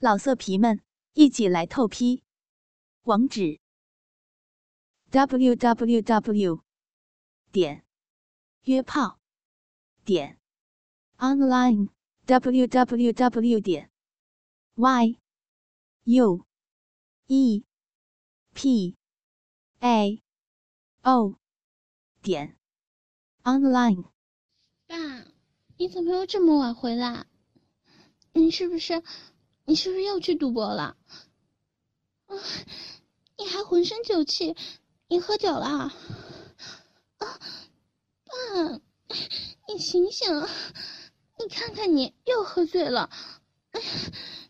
老色皮们，一起来透批！网址：w w w 点约炮点 online w w w 点 y u e p a o 点 online。爸，你怎么又这么晚回来？你是不是？你是不是又去赌博了？啊！你还浑身酒气，你喝酒了？啊！爸，你醒醒！你看看你又喝醉了！哎，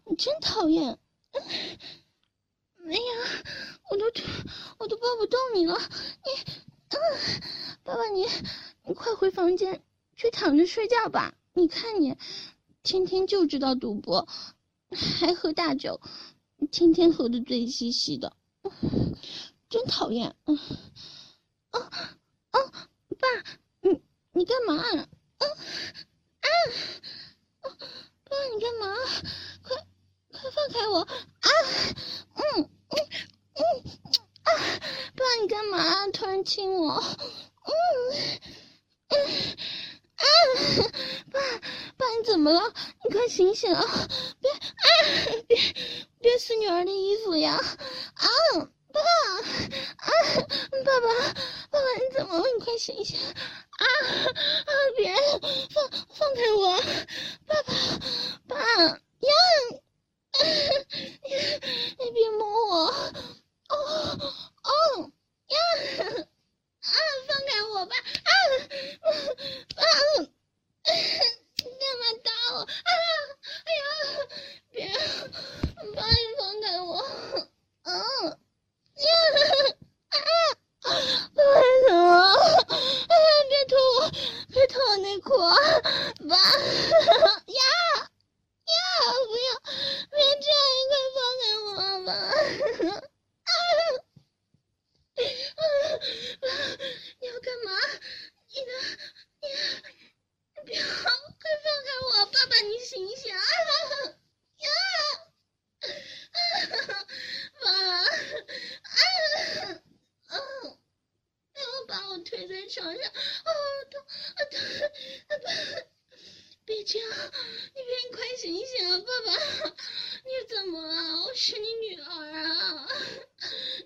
你真讨厌！哎呀，我都我都抱不动你了！你，嗯，爸爸你你快回房间去躺着睡觉吧！你看你，天天就知道赌博。还喝大酒，天天喝的醉兮兮的，真讨厌！啊啊！爸，你你干嘛？啊啊！爸，你干嘛？快快放开我！啊！嗯嗯嗯啊！爸，你干嘛？突然亲我？嗯嗯。啊，爸，爸，你怎么了？你快醒醒啊！女儿的衣服呀！啊，爸，啊，爸爸，爸爸，你怎么了？你快醒醒！啊啊，别放放开我！爸爸，爸呀，你别摸我！哦哦呀！啊！放开我吧！啊！啊！你干嘛打我？啊！哎呀！别！爸，你放开我！啊！呀！啊！为什么？哎呀！别脱我！别脱我内裤！爸！呀！呀！不要！别这样！你快放开我吧！啊！啊！你要干嘛？你的，你，你不要，快放开我！爸爸，你醒醒啊！呀！啊！爸！啊！嗯，不要把我推在床上！啊，痛！啊痛！啊别这样，你别快醒醒啊！爸爸，你怎么了？我是你女儿啊！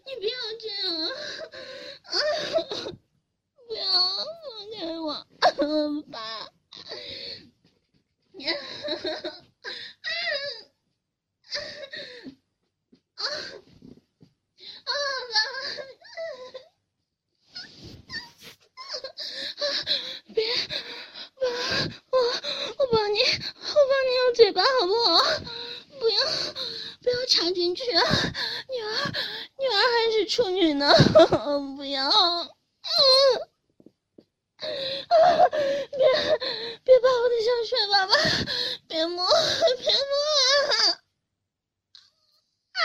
你不要这样啊！不要放开我，爸！你啊啊啊！爸！别！爸，我我帮你，我帮你用嘴巴好不好？不要不要插进去啊！女儿女儿还是处女呢，不要！嗯！别别把我的香水爸爸，别摸别摸啊！啊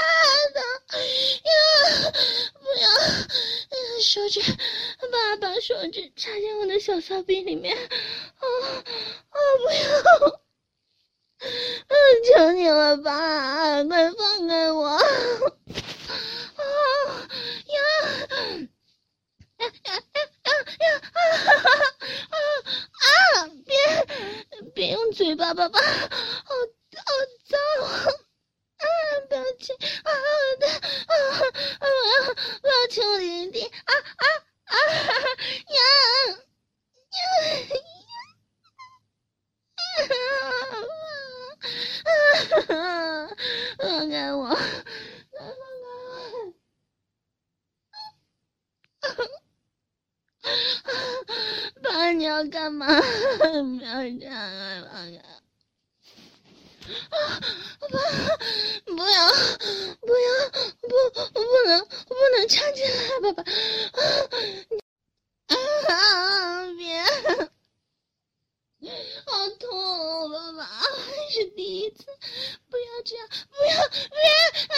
的呀！不要！手指，爸把手指插进我的小骚逼里面。啊啊！不要！求你了，爸，快放开我！啊呀！呀呀呀呀！啊啊啊！别别用嘴巴，爸爸，好好脏！啊！不要亲！啊的！啊啊！我要我要亲我弟弟！啊啊啊！呀呀呀！放开我！放开我！爸，你要干嘛？不要这样！放开！啊！爸，不要，不要，不，不能，不能插进来，爸爸！啊！别，好痛，爸爸，还是第一次，不要这样，不要，别，别！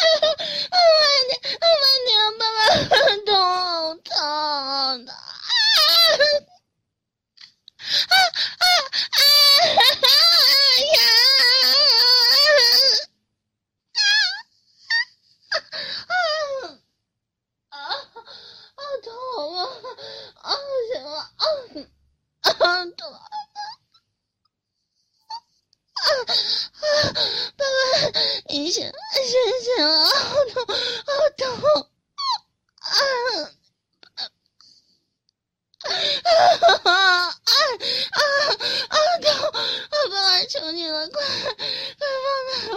啊！慢点，慢点，爸爸，痛痛爸爸，医生，医生，好痛，好痛！啊啊啊啊啊啊！啊痛，爸爸，求你了，快，快放开我！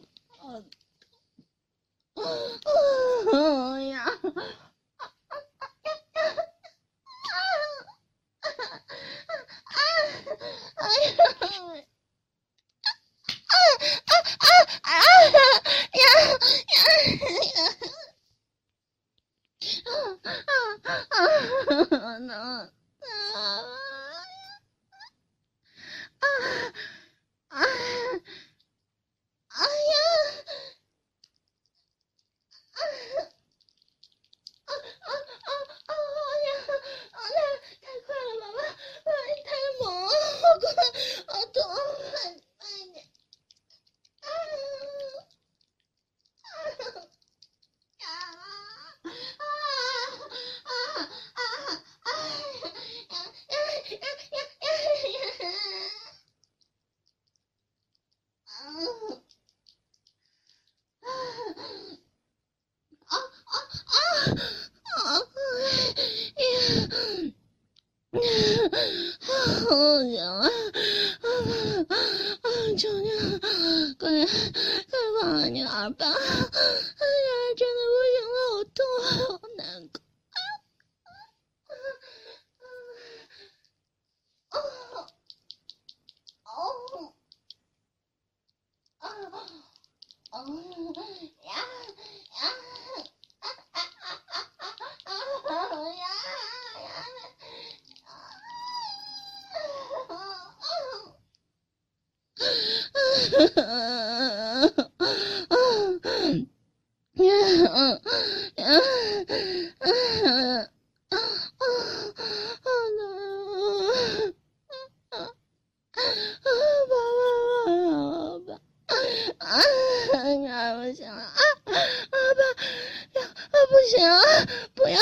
不行了，啊啊！求求，快快放了女儿吧！哎呀，真的不行了，好痛，好难过。呀，嗯，嗯，嗯，嗯，嗯，嗯，嗯，嗯，嗯，嗯，嗯，嗯，爸爸，爸爸，爸爸，不行了，爸爸，要，不行，不要，不要。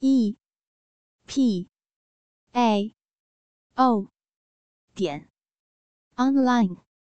e p a o 点 online。